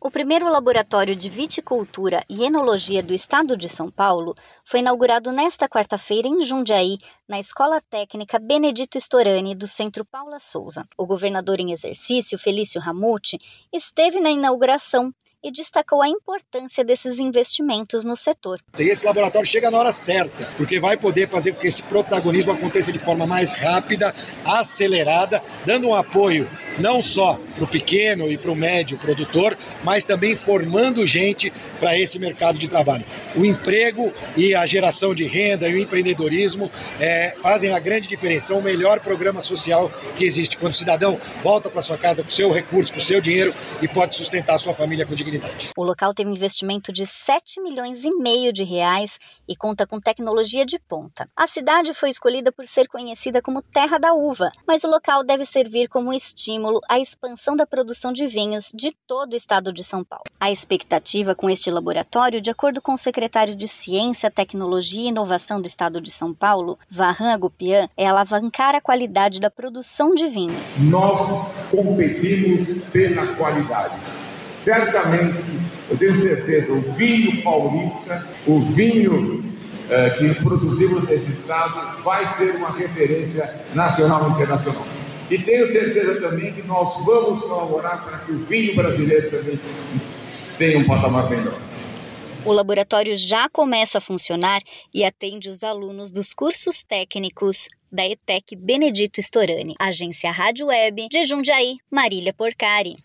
O primeiro laboratório de viticultura e enologia do estado de São Paulo foi inaugurado nesta quarta-feira em Jundiaí, na Escola Técnica Benedito Storani do Centro Paula Souza. O governador em exercício, Felício Ramute, esteve na inauguração e destacou a importância desses investimentos no setor. Esse laboratório chega na hora certa, porque vai poder fazer com que esse protagonismo aconteça de forma mais rápida, acelerada, dando um apoio não só para o pequeno e para o médio produtor, mas também formando gente para esse mercado de trabalho. O emprego e a geração de renda e o empreendedorismo é, fazem a grande diferença, são o melhor programa social que existe. Quando o cidadão volta para sua casa com seu recurso, com seu dinheiro e pode sustentar a sua família com dignidade. O local teve um investimento de 7 milhões e meio de reais e conta com tecnologia de ponta. A cidade foi escolhida por ser conhecida como Terra da Uva, mas o local deve servir como estímulo à expansão da produção de vinhos de todo o estado de São Paulo. A expectativa com este laboratório, de acordo com o secretário de Ciência, Tecnologia e Inovação do estado de São Paulo, Varran Agopian, é alavancar a qualidade da produção de vinhos. Nós competimos pela qualidade. Certamente, eu tenho certeza, o vinho paulista, o vinho eh, que produzimos nesse estado, vai ser uma referência nacional e internacional. E tenho certeza também que nós vamos colaborar para que o vinho brasileiro também tenha um patamar melhor. O laboratório já começa a funcionar e atende os alunos dos cursos técnicos da ETEC Benedito Storani. Agência Rádio Web de Jundiaí, Marília Porcari.